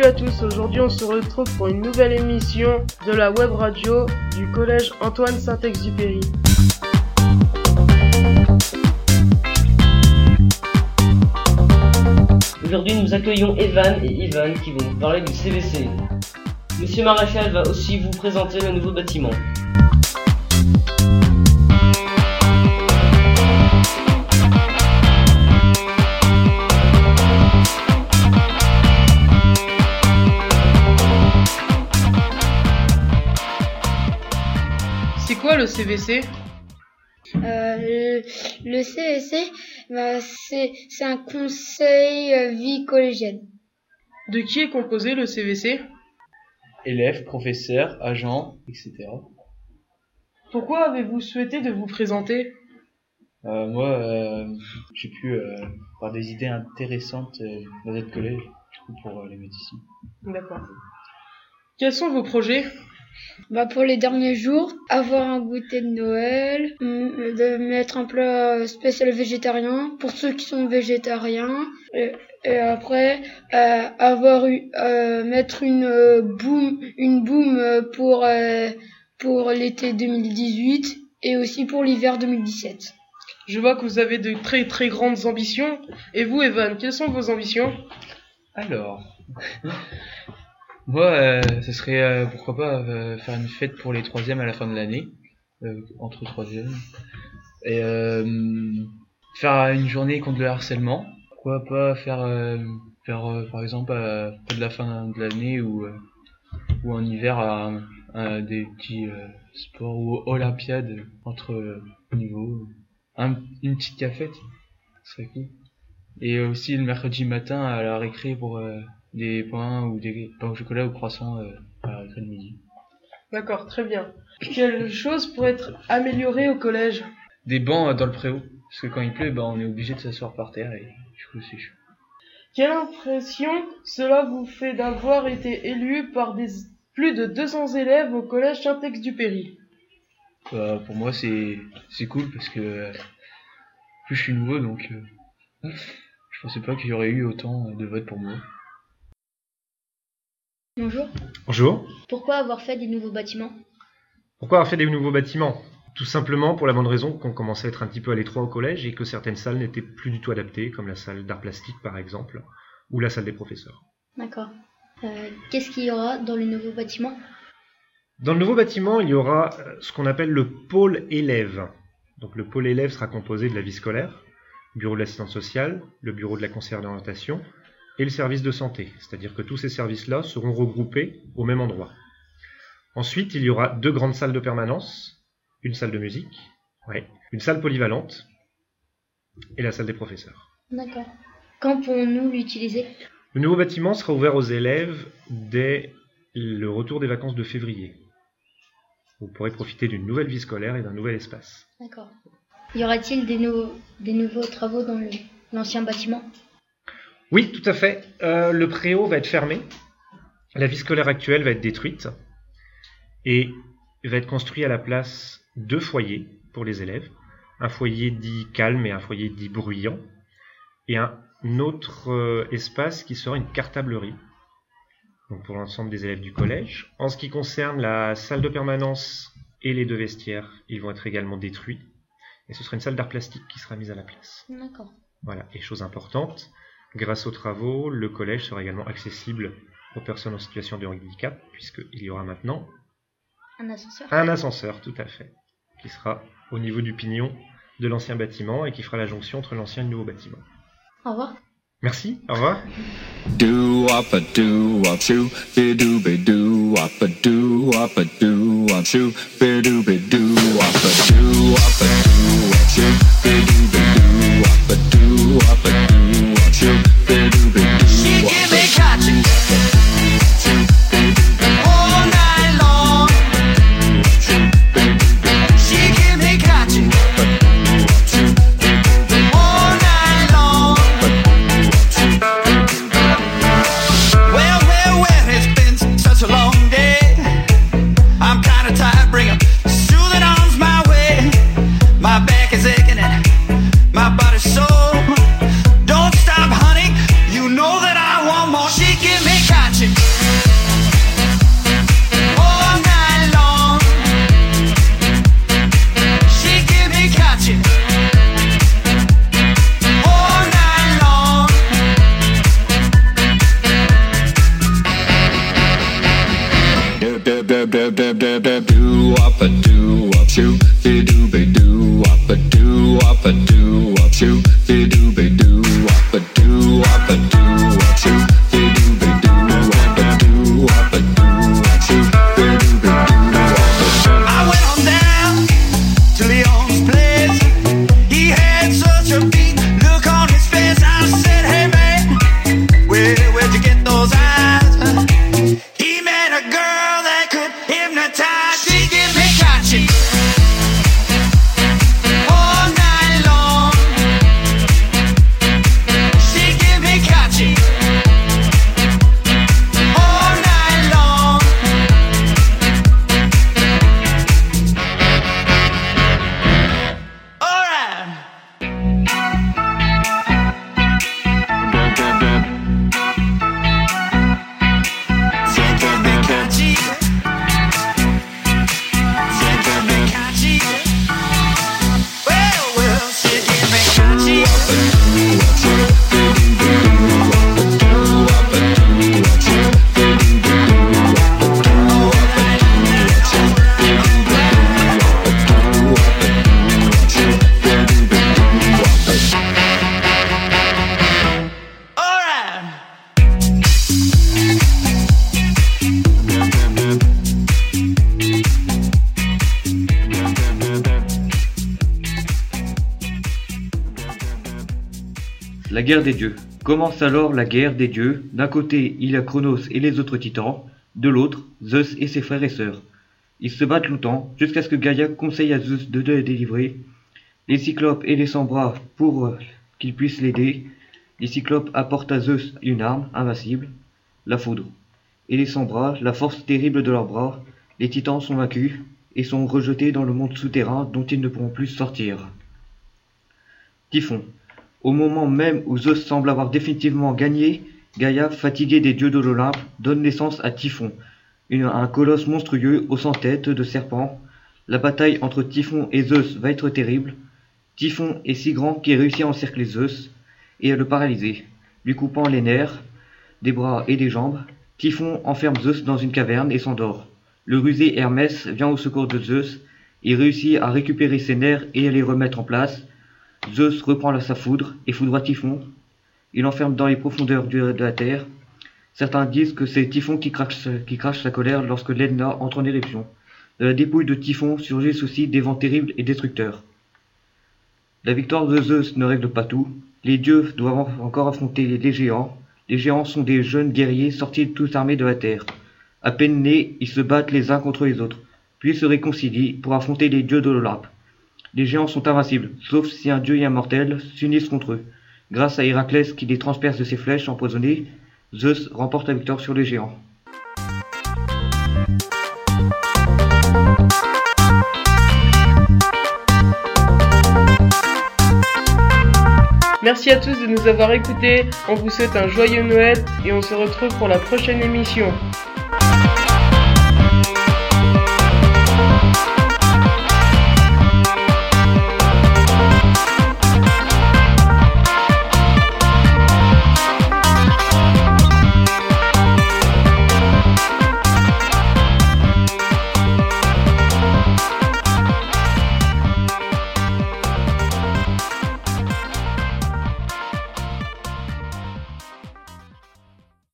Salut à tous, aujourd'hui on se retrouve pour une nouvelle émission de la web radio du collège Antoine Saint-Exupéry. Aujourd'hui nous accueillons Evan et Ivan qui vont nous parler du CVC. Monsieur Maréchal va aussi vous présenter le nouveau bâtiment. Le CVC Euh, le, le CVC, bah, c'est un conseil euh, vie collégienne. De qui est composé le CVC élèves, professeurs, agents, etc. Pourquoi avez-vous souhaité de vous présenter? Euh, moi, euh, j'ai pu euh, avoir des idées intéressantes euh, dans notre collège, du coup, pour euh, les ici. D'accord. Quels sont vos projets? Bah, pour les derniers jours, avoir un goûter de Noël, mm, de mettre un plat spécial végétarien pour ceux qui sont végétariens, et, et après euh, avoir eu euh, mettre une euh, boom une boom pour euh, pour l'été 2018 et aussi pour l'hiver 2017. Je vois que vous avez de très très grandes ambitions. Et vous, Evan, quelles sont vos ambitions? Alors, moi, euh, ce serait, euh, pourquoi pas, euh, faire une fête pour les troisièmes à la fin de l'année, entre troisièmes, et faire une journée contre le harcèlement. Pourquoi pas faire, faire par exemple, à près de la fin de l'année ou, ou en hiver, à, à des petits euh, sports ou olympiades entre euh, niveaux. Un- une petite cafette, ce serait cool. Et aussi le mercredi matin à la récré pour euh, des pains ou des pains au chocolat ou croissants euh, à de midi. D'accord, très bien. Quelle chose pourrait être améliorée au collège? Des bancs euh, dans le préau, parce que quand il pleut, bah, on est obligé de s'asseoir par terre et du coup c'est chaud. Quelle impression cela vous fait d'avoir été élu par des plus de 200 élèves au collège Saint-Exupéry? Bah, pour moi c'est cool parce que euh, plus je suis nouveau donc euh, je pensais pas qu'il y aurait eu autant de votes pour moi. Bonjour. Bonjour. Pourquoi avoir fait des nouveaux bâtiments? Pourquoi avoir fait des nouveaux bâtiments? Tout simplement pour la bonne raison qu'on commençait à être un petit peu à l'étroit au collège et que certaines salles n'étaient plus du tout adaptées, comme la salle d'art plastique par exemple, ou la salle des professeurs. D'accord. Euh, Qu'est-ce qu'il y aura dans le nouveau bâtiment? Dans le nouveau bâtiment, il y aura euh, ce qu'on appelle le pôle élève. Donc le pôle élève sera composé de la vie scolaire, bureau de l'assistance sociale, le bureau de la conseillère d'orientation et le service de santé. C'est-à-dire que tous ces services-là seront regroupés au même endroit. Ensuite, il y aura deux grandes salles de permanence, une salle de musique, ouais, une salle polyvalente et la salle des professeurs. D'accord. Quand pourrons-nous l'utiliser? Le nouveau bâtiment sera ouvert aux élèves dès le retour des vacances de février. Vous pourrez profiter d'une nouvelle vie scolaire et d'un nouvel espace. D'accord. Y aura-t-il des, nouveaux- des nouveaux travaux dans l'ancien bâtiment? Oui, tout à fait. Euh, le préau va être fermé. La vie scolaire actuelle va être détruite. Et va être construit à la place deux foyers pour les élèves. Un foyer dit calme et un foyer dit bruyant. Et un autre euh, espace qui sera une cartablerie. Donc pour l'ensemble des élèves du collège. En ce qui concerne la salle de permanence et les deux vestiaires, ils vont être également détruits. Et ce sera une salle d'art plastique qui sera mise à la place. D'accord. Voilà, et chose importante, grâce aux travaux, le collège sera également accessible aux personnes en situation de handicap, puisqu'il y aura maintenant Un ascenseur un ascenseur, tout à fait, qui sera au niveau du pignon de l'ancien bâtiment et qui fera la jonction entre l'ancien et le nouveau bâtiment. Au revoir. Merci, au revoir. La guerre des dieux. Commence alors la guerre des dieux. D'un côté, il y a Chronos et les autres titans. De l'autre, Zeus et ses frères et sœurs. Ils se battent longtemps, jusqu'à ce que Gaïa conseille à Zeus de les délivrer. Les cyclopes et les sans-bras pour euh, qu'ils puissent l'aider. Les cyclopes apportent à Zeus une arme invincible, la foudre. Et les sans-bras, la force terrible de leurs bras. Les titans sont vaincus et sont rejetés dans le monde souterrain dont ils ne pourront plus sortir. Typhon. Au moment même où Zeus semble avoir définitivement gagné, Gaïa, fatiguée des dieux de l'Olympe, donne naissance à Typhon, un colosse monstrueux aux cent têtes de serpent. La bataille entre Typhon et Zeus va être terrible. Typhon est si grand qu'il réussit à encercler Zeus et à le paralyser, lui coupant les nerfs, des bras et des jambes. Typhon enferme Zeus dans une caverne et s'endort. Le rusé Hermès vient au secours de Zeus et réussit à récupérer ses nerfs et à les remettre en place. Zeus reprend sa foudre et foudroie Typhon. Il l'enferme dans les profondeurs de la terre. Certains disent que c'est Typhon qui crache, sa colère lorsque l'Etna entre en éruption. De la dépouille de Typhon surgissent aussi des vents terribles et destructeurs. La victoire de Zeus ne règle pas tout. Les dieux doivent encore affronter les géants. Les géants sont des jeunes guerriers sortis tous armés de la terre. À peine nés, ils se battent les uns contre les autres, puis se réconcilient pour affronter les dieux de l'Olympe. Les géants sont invincibles, sauf si un dieu immortel s'unissent contre eux. Grâce à Héraclès qui les transperce de ses flèches empoisonnées, Zeus remporte la victoire sur les géants. Merci à tous de nous avoir écoutés. On vous souhaite un joyeux Noël et on se retrouve pour la prochaine émission.